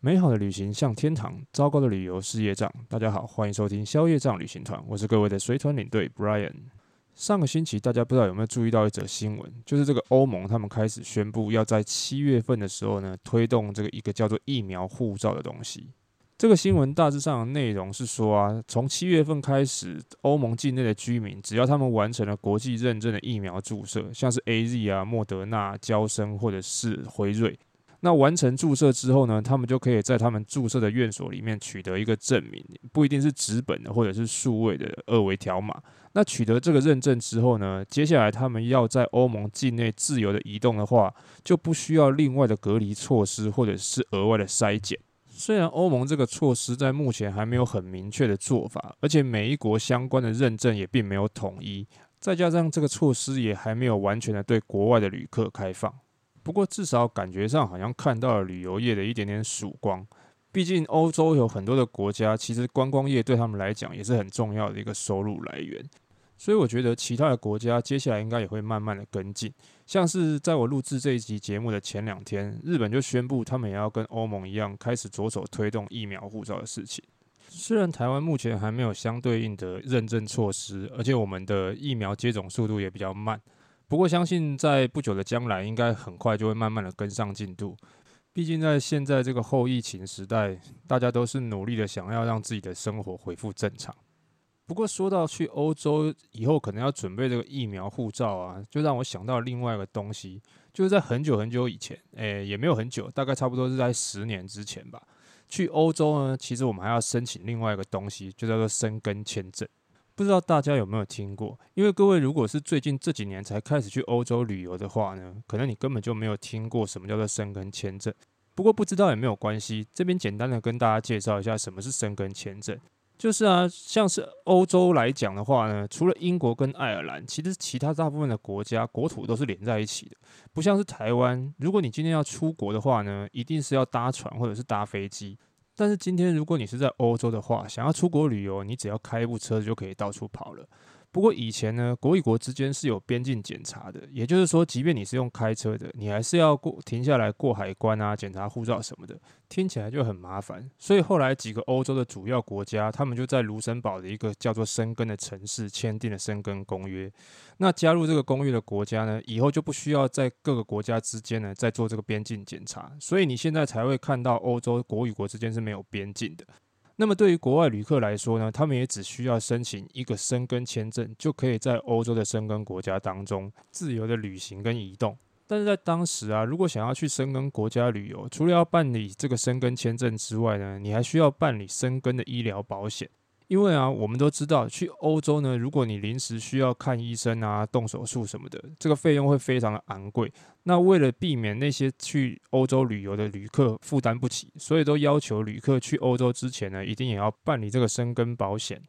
美好的旅行像天堂，糟糕的旅游是业障。大家好，欢迎收听消业障旅行团，我是各位的随团领队 Brian。上个星期大家不知道有没有注意到一则新闻，就是这个欧盟他们开始宣布要在七月份的时候呢，推动这个一个叫做疫苗护照的东西。这个新闻大致上的内容是说啊，从七月份开始，欧盟境内的居民只要他们完成了国际认证的疫苗注射，像是 AZ 啊、莫德纳、娇生或者是辉瑞。那完成注射之后呢，他们就可以在他们注射的院所里面取得一个证明，不一定是纸本的或者是数位的二维条码。那取得这个认证之后呢，接下来他们要在欧盟境内自由的移动的话，就不需要另外的隔离措施或者是额外的筛检。虽然欧盟这个措施在目前还没有很明确的做法，而且每一国相关的认证也并没有统一，再加上这个措施也还没有完全的对国外的旅客开放。不过，至少感觉上好像看到了旅游业的一点点曙光。毕竟，欧洲有很多的国家，其实观光业对他们来讲也是很重要的一个收入来源。所以，我觉得其他的国家接下来应该也会慢慢的跟进。像是在我录制这一集节目的前两天，日本就宣布他们也要跟欧盟一样，开始着手推动疫苗护照的事情。虽然台湾目前还没有相对应的认证措施，而且我们的疫苗接种速度也比较慢。不过，相信在不久的将来，应该很快就会慢慢的跟上进度。毕竟，在现在这个后疫情时代，大家都是努力的想要让自己的生活恢复正常。不过，说到去欧洲以后可能要准备这个疫苗护照啊，就让我想到另外一个东西，就是在很久很久以前，诶，也没有很久，大概差不多是在十年之前吧。去欧洲呢，其实我们还要申请另外一个东西，就叫做申根签证。不知道大家有没有听过？因为各位如果是最近这几年才开始去欧洲旅游的话呢，可能你根本就没有听过什么叫做申根签证。不过不知道也没有关系，这边简单的跟大家介绍一下什么是申根签证。就是啊，像是欧洲来讲的话呢，除了英国跟爱尔兰，其实其他大部分的国家国土都是连在一起的，不像是台湾。如果你今天要出国的话呢，一定是要搭船或者是搭飞机。但是今天，如果你是在欧洲的话，想要出国旅游，你只要开一部车就可以到处跑了。不过以前呢，国与国之间是有边境检查的，也就是说，即便你是用开车的，你还是要过停下来过海关啊，检查护照什么的，听起来就很麻烦。所以后来几个欧洲的主要国家，他们就在卢森堡的一个叫做申根的城市签订了申根公约。那加入这个公约的国家呢，以后就不需要在各个国家之间呢再做这个边境检查，所以你现在才会看到欧洲国与国之间是没有边境的。那么对于国外旅客来说呢，他们也只需要申请一个申根签证，就可以在欧洲的申根国家当中自由的旅行跟移动。但是在当时啊，如果想要去申根国家旅游，除了要办理这个申根签证之外呢，你还需要办理申根的医疗保险。因为啊，我们都知道去欧洲呢，如果你临时需要看医生啊、动手术什么的，这个费用会非常的昂贵。那为了避免那些去欧洲旅游的旅客负担不起，所以都要求旅客去欧洲之前呢，一定也要办理这个申根保险。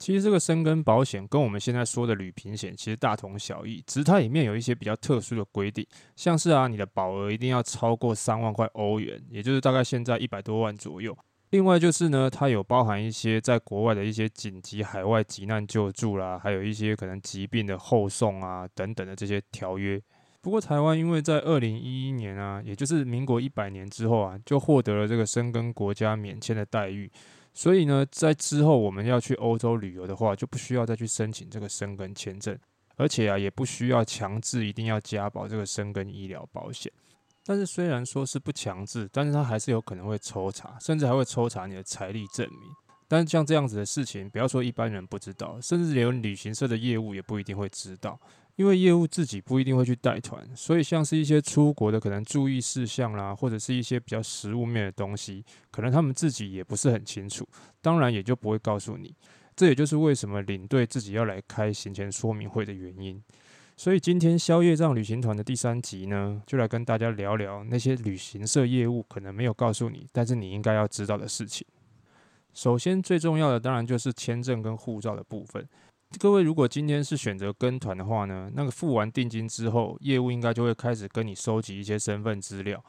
其实这个申根保险跟我们现在说的旅平险其实大同小异，只是它里面有一些比较特殊的规定，像是啊，你的保额一定要超过三万块欧元，也就是大概现在一百多万左右。另外就是呢，它有包含一些在国外的一些紧急海外急难救助啦，还有一些可能疾病的后送啊等等的这些条约。不过台湾因为在二零一一年啊，也就是民国一百年之后啊，就获得了这个申根国家免签的待遇，所以呢，在之后我们要去欧洲旅游的话，就不需要再去申请这个申根签证，而且啊，也不需要强制一定要加保这个申根医疗保险。但是虽然说是不强制，但是他还是有可能会抽查，甚至还会抽查你的财力证明。但是像这样子的事情，不要说一般人不知道，甚至连旅行社的业务也不一定会知道，因为业务自己不一定会去带团，所以像是一些出国的可能注意事项啦，或者是一些比较实物面的东西，可能他们自己也不是很清楚，当然也就不会告诉你。这也就是为什么领队自己要来开行前说明会的原因。所以今天消业障旅行团的第三集呢，就来跟大家聊聊那些旅行社业务可能没有告诉你，但是你应该要知道的事情。首先最重要的当然就是签证跟护照的部分。各位如果今天是选择跟团的话呢，那个付完定金之后，业务应该就会开始跟你收集一些身份资料。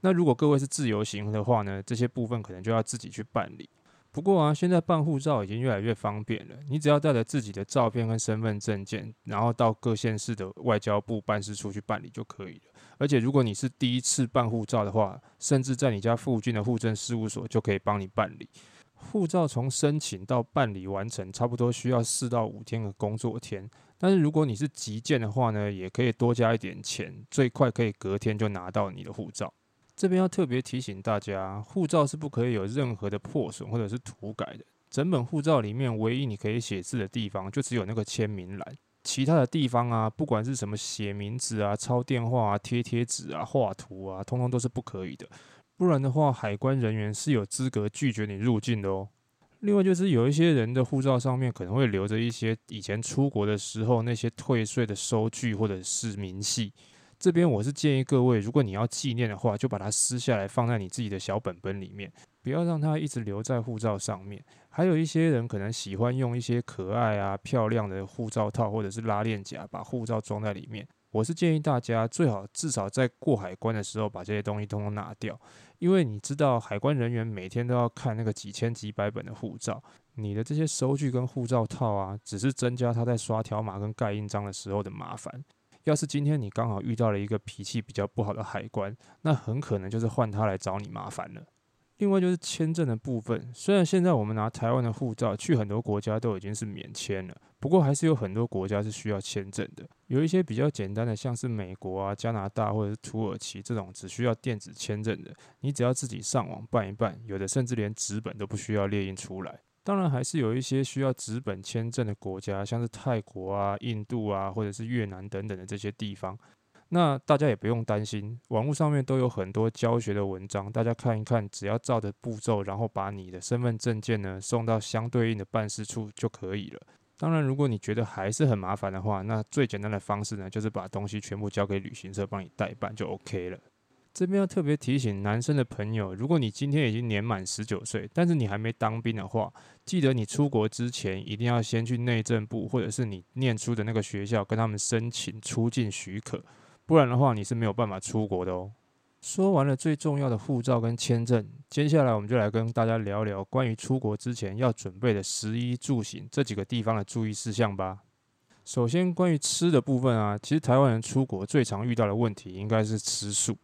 那如果各位是自由行的话呢，这些部分可能就要自己去办理。不过啊，现在办护照已经越来越方便了。你只要带着自己的照片跟身份证件，然后到各县市的外交部办事处去办理就可以了。而且如果你是第一次办护照的话，甚至在你家附近的户政事务所就可以帮你办理。护照从申请到办理完成，差不多需要四到五天的工作天。但是如果你是急件的话呢，也可以多加一点钱，最快可以隔天就拿到你的护照。这边要特别提醒大家，护照是不可以有任何的破损或者是涂改的。整本护照里面唯一你可以写字的地方，就只有那个签名栏，其他的地方啊，不管是什么写名字啊、抄电话啊、贴贴纸啊、画图啊，通通都是不可以的。不然的话，海关人员是有资格拒绝你入境的哦。另外就是有一些人的护照上面可能会留着一些以前出国的时候那些退税的收据或者是明细。这边我是建议各位，如果你要纪念的话，就把它撕下来放在你自己的小本本里面，不要让它一直留在护照上面。还有一些人可能喜欢用一些可爱啊、漂亮的护照套或者是拉链夹，把护照装在里面。我是建议大家最好至少在过海关的时候把这些东西通通拿掉，因为你知道海关人员每天都要看那个几千几百本的护照，你的这些收据跟护照套啊，只是增加他在刷条码跟盖印章的时候的麻烦。要是今天你刚好遇到了一个脾气比较不好的海关，那很可能就是换他来找你麻烦了。另外就是签证的部分，虽然现在我们拿台湾的护照去很多国家都已经是免签了，不过还是有很多国家是需要签证的。有一些比较简单的，像是美国啊、加拿大或者是土耳其这种只需要电子签证的，你只要自己上网办一办，有的甚至连纸本都不需要列印出来。当然还是有一些需要纸本签证的国家，像是泰国啊、印度啊，或者是越南等等的这些地方。那大家也不用担心，网络上面都有很多教学的文章，大家看一看，只要照着步骤，然后把你的身份证件呢送到相对应的办事处就可以了。当然，如果你觉得还是很麻烦的话，那最简单的方式呢，就是把东西全部交给旅行社帮你代办就 OK 了。这边要特别提醒男生的朋友，如果你今天已经年满十九岁，但是你还没当兵的话，记得你出国之前一定要先去内政部或者是你念书的那个学校跟他们申请出境许可。不然的话，你是没有办法出国的哦。说完了最重要的护照跟签证，接下来我们就来跟大家聊聊关于出国之前要准备的食衣住行这几个地方的注意事项吧。首先，关于吃的部分啊，其实台湾人出国最常遇到的问题应该是吃素，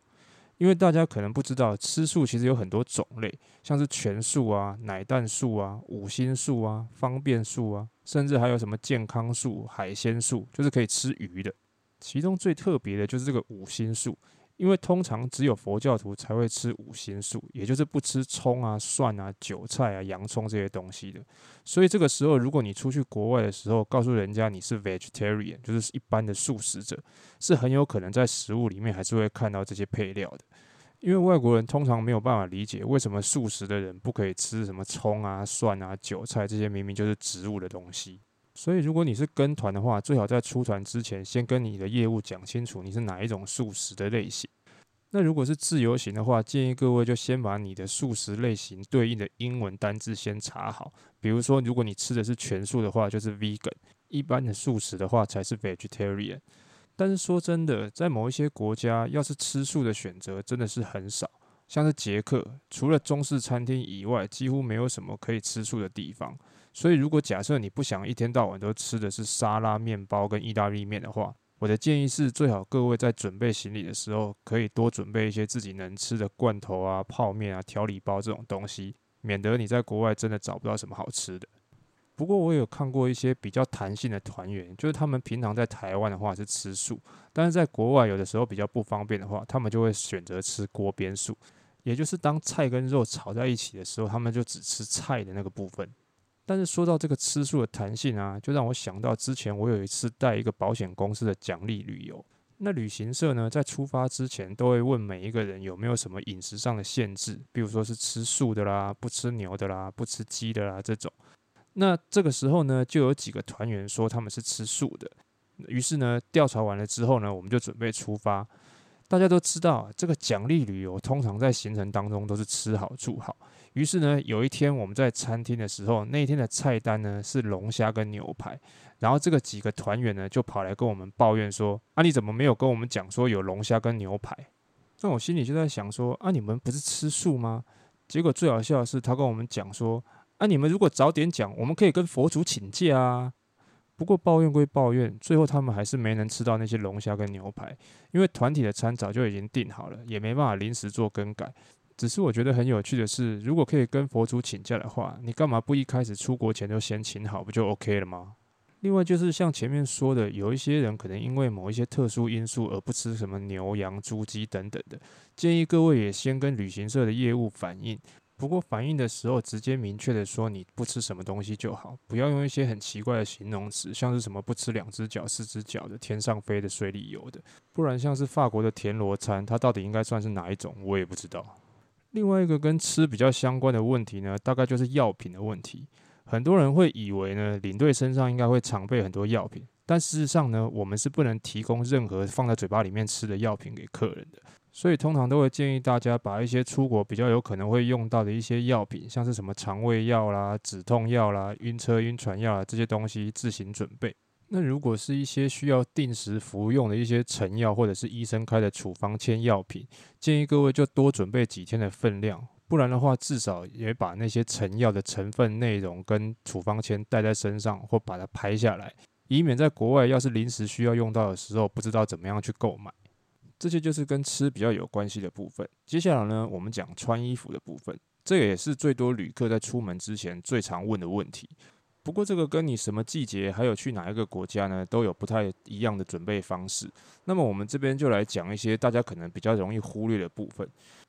因为大家可能不知道，吃素其实有很多种类，像是全素啊、奶蛋素啊、五星素啊、方便素啊，甚至还有什么健康素、海鲜素，就是可以吃鱼的。其中最特别的就是这个五星素，因为通常只有佛教徒才会吃五辛素，也就是不吃葱啊、蒜啊、韭菜啊、洋葱这些东西的。所以这个时候，如果你出去国外的时候，告诉人家你是 vegetarian，就是一般的素食者，是很有可能在食物里面还是会看到这些配料的。因为外国人通常没有办法理解为什么素食的人不可以吃什么葱啊、蒜啊、韭菜这些明明就是植物的东西。所以，如果你是跟团的话，最好在出团之前先跟你的业务讲清楚你是哪一种素食的类型。那如果是自由行的话，建议各位就先把你的素食类型对应的英文单字先查好。比如说，如果你吃的是全素的话，就是 vegan；一般的素食的话才是 vegetarian。但是说真的，在某一些国家，要是吃素的选择真的是很少。像是捷克，除了中式餐厅以外，几乎没有什么可以吃素的地方。所以，如果假设你不想一天到晚都吃的是沙拉、面包跟意大利面的话，我的建议是，最好各位在准备行李的时候，可以多准备一些自己能吃的罐头啊、泡面啊、调理包这种东西，免得你在国外真的找不到什么好吃的。不过，我有看过一些比较弹性的团员，就是他们平常在台湾的话是吃素，但是在国外有的时候比较不方便的话，他们就会选择吃锅边素，也就是当菜跟肉炒在一起的时候，他们就只吃菜的那个部分。但是说到这个吃素的弹性啊，就让我想到之前我有一次带一个保险公司的奖励旅游。那旅行社呢，在出发之前都会问每一个人有没有什么饮食上的限制，比如说是吃素的啦、不吃牛的啦、不吃鸡的啦这种。那这个时候呢，就有几个团员说他们是吃素的。于是呢，调查完了之后呢，我们就准备出发。大家都知道，这个奖励旅游通常在行程当中都是吃好住好。于是呢，有一天我们在餐厅的时候，那一天的菜单呢是龙虾跟牛排，然后这个几个团员呢就跑来跟我们抱怨说：“啊，你怎么没有跟我们讲说有龙虾跟牛排？”那我心里就在想说：“啊，你们不是吃素吗？”结果最好笑的是，他跟我们讲说：“啊，你们如果早点讲，我们可以跟佛祖请假啊。”不过抱怨归抱怨，最后他们还是没能吃到那些龙虾跟牛排，因为团体的餐早就已经订好了，也没办法临时做更改。只是我觉得很有趣的是，如果可以跟佛祖请假的话，你干嘛不一开始出国前就先请好，不就 OK 了吗？另外就是像前面说的，有一些人可能因为某一些特殊因素而不吃什么牛羊猪鸡等等的，建议各位也先跟旅行社的业务反映。不过反映的时候，直接明确的说你不吃什么东西就好，不要用一些很奇怪的形容词，像是什么不吃两只脚、四只脚的、天上飞的、水里游的，不然像是法国的田螺餐，它到底应该算是哪一种，我也不知道。另外一个跟吃比较相关的问题呢，大概就是药品的问题。很多人会以为呢，领队身上应该会常备很多药品，但事实上呢，我们是不能提供任何放在嘴巴里面吃的药品给客人的。所以通常都会建议大家把一些出国比较有可能会用到的一些药品，像是什么肠胃药啦、止痛药啦、晕车晕船药啦这些东西自行准备。那如果是一些需要定时服用的一些成药或者是医生开的处方签药品，建议各位就多准备几天的分量，不然的话至少也把那些成药的成分内容跟处方签带在身上或把它拍下来，以免在国外要是临时需要用到的时候不知道怎么样去购买。这些就是跟吃比较有关系的部分。接下来呢，我们讲穿衣服的部分，这也是最多旅客在出门之前最常问的问题。不过这个跟你什么季节，还有去哪一个国家呢，都有不太一样的准备方式。那么我们这边就来讲一些大家可能比较容易忽略的部分。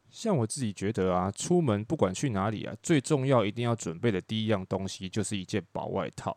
像我自己觉得啊，出门不管去哪里啊，最重要一定要准备的第一样东西就是一件薄外套。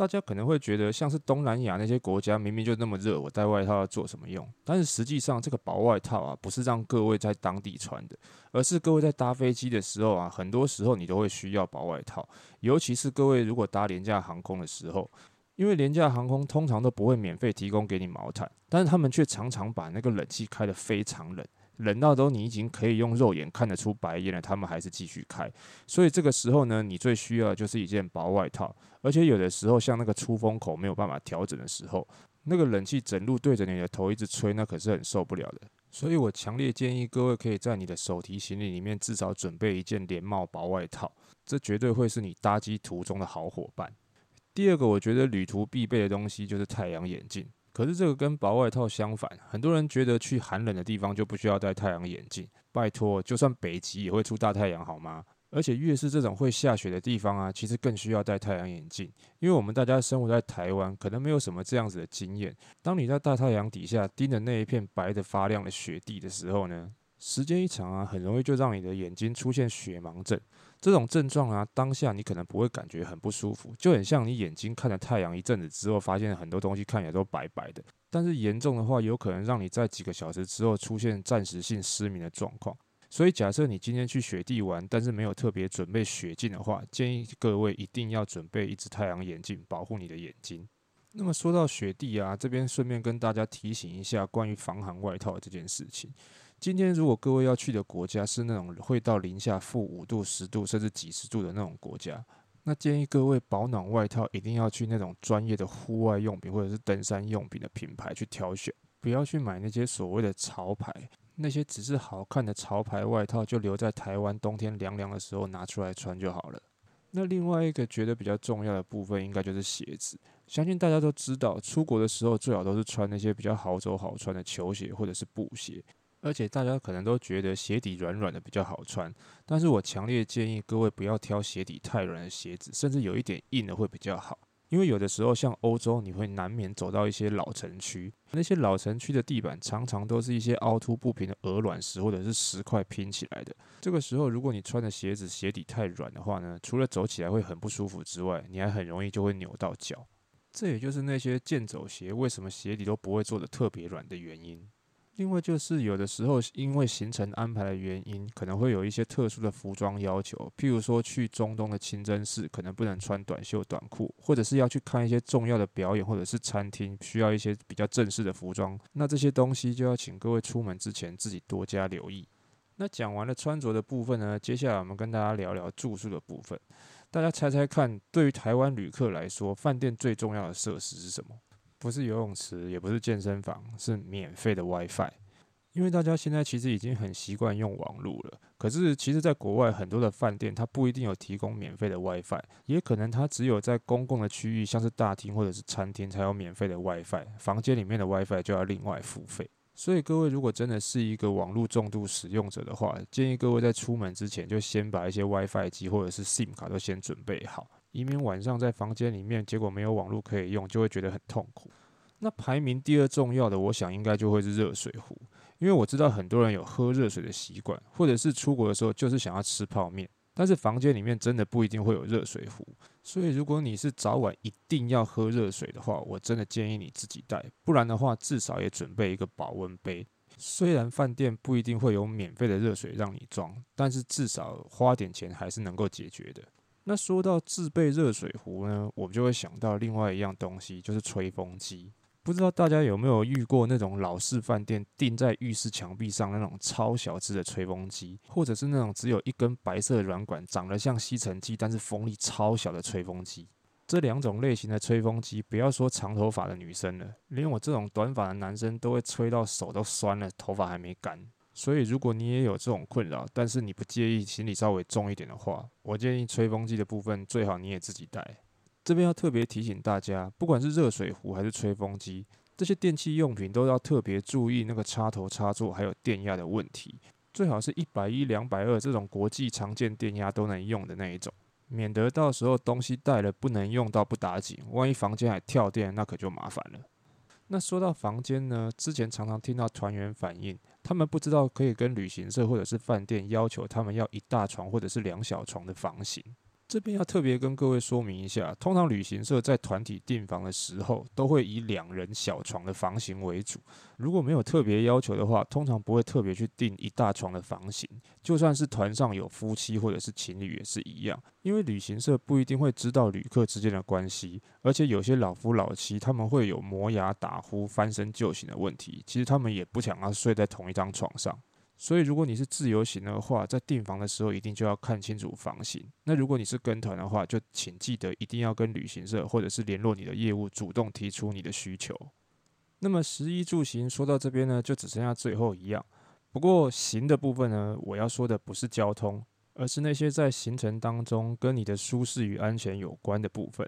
大家可能会觉得，像是东南亚那些国家，明明就那么热，我带外套要做什么用？但是实际上，这个薄外套啊，不是让各位在当地穿的，而是各位在搭飞机的时候啊，很多时候你都会需要薄外套。尤其是各位如果搭廉价航空的时候，因为廉价航空通常都不会免费提供给你毛毯，但是他们却常常把那个冷气开得非常冷。冷到都你已经可以用肉眼看得出白烟了，他们还是继续开。所以这个时候呢，你最需要的就是一件薄外套。而且有的时候，像那个出风口没有办法调整的时候，那个冷气整路对着你的头一直吹，那可是很受不了的。所以我强烈建议各位可以在你的手提行李里面至少准备一件连帽薄外套，这绝对会是你搭机途中的好伙伴。第二个，我觉得旅途必备的东西就是太阳眼镜。可是这个跟薄外套相反，很多人觉得去寒冷的地方就不需要戴太阳眼镜。拜托，就算北极也会出大太阳，好吗？而且越是这种会下雪的地方啊，其实更需要戴太阳眼镜，因为我们大家生活在台湾，可能没有什么这样子的经验。当你在大太阳底下盯着那一片白得发亮的雪地的时候呢，时间一长啊，很容易就让你的眼睛出现雪盲症。这种症状啊，当下你可能不会感觉很不舒服，就很像你眼睛看着太阳一阵子之后，发现很多东西看起来都白白的。但是严重的话，有可能让你在几个小时之后出现暂时性失明的状况。所以，假设你今天去雪地玩，但是没有特别准备雪镜的话，建议各位一定要准备一只太阳眼镜，保护你的眼睛。那么说到雪地啊，这边顺便跟大家提醒一下关于防寒外套这件事情。今天如果各位要去的国家是那种会到零下负五度、十度甚至几十度的那种国家，那建议各位保暖外套一定要去那种专业的户外用品或者是登山用品的品牌去挑选，不要去买那些所谓的潮牌，那些只是好看的潮牌外套就留在台湾冬天凉凉的时候拿出来穿就好了。那另外一个觉得比较重要的部分，应该就是鞋子。相信大家都知道，出国的时候最好都是穿那些比较好走好穿的球鞋或者是布鞋。而且大家可能都觉得鞋底软软的比较好穿，但是我强烈建议各位不要挑鞋底太软的鞋子，甚至有一点硬的会比较好。因为有的时候像欧洲，你会难免走到一些老城区，那些老城区的地板常常都是一些凹凸不平的鹅卵石或者是石块拼起来的。这个时候，如果你穿的鞋子鞋底太软的话呢，除了走起来会很不舒服之外，你还很容易就会扭到脚。这也就是那些健走鞋为什么鞋底都不会做得特别软的原因。另外就是有的时候，因为行程安排的原因，可能会有一些特殊的服装要求，譬如说去中东的清真寺，可能不能穿短袖短裤，或者是要去看一些重要的表演，或者是餐厅需要一些比较正式的服装，那这些东西就要请各位出门之前自己多加留意。那讲完了穿着的部分呢，接下来我们跟大家聊聊住宿的部分。大家猜猜看，对于台湾旅客来说，饭店最重要的设施是什么？不是游泳池，也不是健身房，是免费的 WiFi。因为大家现在其实已经很习惯用网络了。可是，其实，在国外很多的饭店，它不一定有提供免费的 WiFi，也可能它只有在公共的区域，像是大厅或者是餐厅，才有免费的 WiFi，房间里面的 WiFi 就要另外付费。所以，各位如果真的是一个网络重度使用者的话，建议各位在出门之前就先把一些 WiFi 机或者是 SIM 卡都先准备好，以免晚上在房间里面结果没有网络可以用，就会觉得很痛苦。那排名第二重要的，我想应该就会是热水壶，因为我知道很多人有喝热水的习惯，或者是出国的时候就是想要吃泡面，但是房间里面真的不一定会有热水壶，所以如果你是早晚一定要喝热水的话，我真的建议你自己带，不然的话至少也准备一个保温杯。虽然饭店不一定会有免费的热水让你装，但是至少花点钱还是能够解决的。那说到自备热水壶呢，我们就会想到另外一样东西，就是吹风机。不知道大家有没有遇过那种老式饭店钉在浴室墙壁上那种超小只的吹风机，或者是那种只有一根白色软管，长得像吸尘器，但是风力超小的吹风机。这两种类型的吹风机，不要说长头发的女生了，连我这种短发的男生都会吹到手都酸了，头发还没干。所以如果你也有这种困扰，但是你不介意行李稍微重一点的话，我建议吹风机的部分最好你也自己带。这边要特别提醒大家，不管是热水壶还是吹风机，这些电器用品都要特别注意那个插头插座还有电压的问题，最好是一百一、两百二这种国际常见电压都能用的那一种，免得到时候东西带了不能用到不打紧，万一房间还跳电，那可就麻烦了。那说到房间呢，之前常常听到团员反映，他们不知道可以跟旅行社或者是饭店要求他们要一大床或者是两小床的房型。这边要特别跟各位说明一下，通常旅行社在团体订房的时候，都会以两人小床的房型为主。如果没有特别要求的话，通常不会特别去订一大床的房型。就算是团上有夫妻或者是情侣也是一样，因为旅行社不一定会知道旅客之间的关系，而且有些老夫老妻他们会有磨牙、打呼、翻身就寝的问题，其实他们也不想要睡在同一张床上。所以，如果你是自由行的话，在订房的时候一定就要看清楚房型。那如果你是跟团的话，就请记得一定要跟旅行社或者是联络你的业务，主动提出你的需求。那么，食衣住行说到这边呢，就只剩下最后一样。不过，行的部分呢，我要说的不是交通，而是那些在行程当中跟你的舒适与安全有关的部分。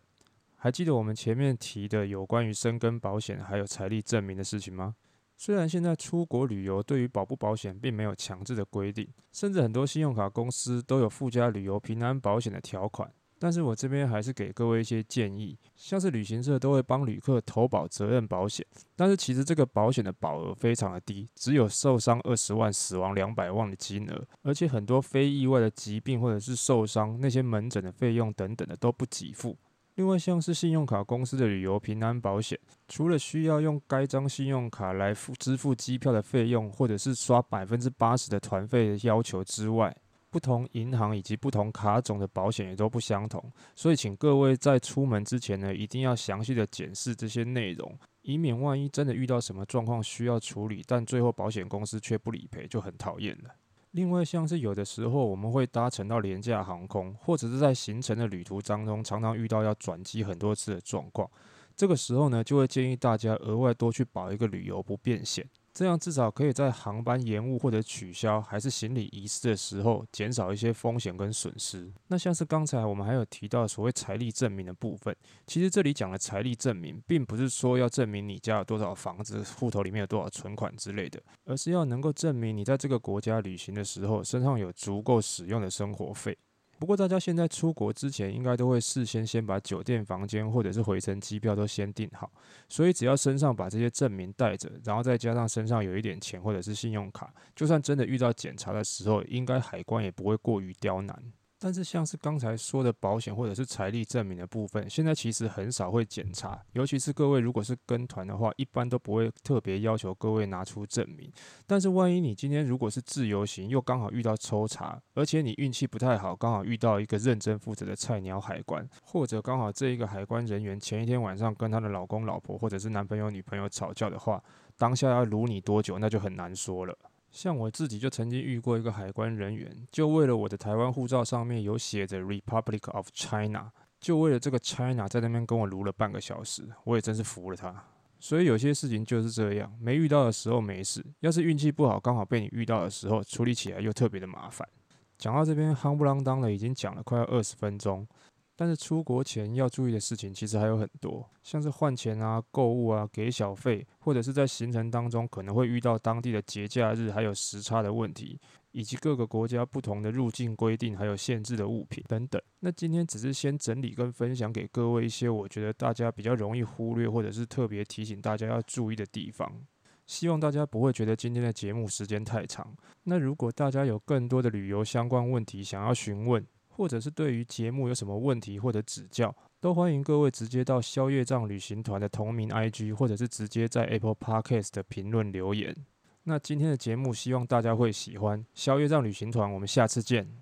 还记得我们前面提的有关于生根保险还有财力证明的事情吗？虽然现在出国旅游对于保不保险并没有强制的规定，甚至很多信用卡公司都有附加旅游平安保险的条款，但是我这边还是给各位一些建议，像是旅行社都会帮旅客投保责任保险，但是其实这个保险的保额非常的低，只有受伤二十万、死亡两百万的金额，而且很多非意外的疾病或者是受伤那些门诊的费用等等的都不给付。另外，像是信用卡公司的旅游平安保险，除了需要用该张信用卡来付支付机票的费用，或者是刷百分之八十的团费的要求之外，不同银行以及不同卡种的保险也都不相同。所以，请各位在出门之前呢，一定要详细的检视这些内容，以免万一真的遇到什么状况需要处理，但最后保险公司却不理赔，就很讨厌了。另外，像是有的时候我们会搭乘到廉价航空，或者是在行程的旅途当中，常常遇到要转机很多次的状况。这个时候呢，就会建议大家额外多去保一个旅游不便险。这样至少可以在航班延误或者取消，还是行李遗失的时候，减少一些风险跟损失。那像是刚才我们还有提到所谓财力证明的部分，其实这里讲的财力证明，并不是说要证明你家有多少房子、户头里面有多少存款之类的，而是要能够证明你在这个国家旅行的时候，身上有足够使用的生活费。不过，大家现在出国之前，应该都会事先先把酒店房间或者是回程机票都先订好，所以只要身上把这些证明带着，然后再加上身上有一点钱或者是信用卡，就算真的遇到检查的时候，应该海关也不会过于刁难。但是像是刚才说的保险或者是财力证明的部分，现在其实很少会检查，尤其是各位如果是跟团的话，一般都不会特别要求各位拿出证明。但是万一你今天如果是自由行，又刚好遇到抽查，而且你运气不太好，刚好遇到一个认真负责的菜鸟海关，或者刚好这一个海关人员前一天晚上跟他的老公老婆或者是男朋友女朋友吵架的话，当下要撸你多久，那就很难说了。像我自己就曾经遇过一个海关人员，就为了我的台湾护照上面有写着 Republic of China，就为了这个 China 在那边跟我撸了半个小时，我也真是服了他。所以有些事情就是这样，没遇到的时候没事，要是运气不好，刚好被你遇到的时候，处理起来又特别的麻烦。讲到这边，夯不啷当的已经讲了快要二十分钟。但是出国前要注意的事情其实还有很多，像是换钱啊、购物啊、给小费，或者是在行程当中可能会遇到当地的节假日，还有时差的问题，以及各个国家不同的入境规定，还有限制的物品等等。那今天只是先整理跟分享给各位一些我觉得大家比较容易忽略，或者是特别提醒大家要注意的地方。希望大家不会觉得今天的节目时间太长。那如果大家有更多的旅游相关问题想要询问，或者是对于节目有什么问题或者指教，都欢迎各位直接到宵夜帐旅行团的同名 IG，或者是直接在 Apple Podcast 的评论留言。那今天的节目希望大家会喜欢宵夜帐旅行团，我们下次见。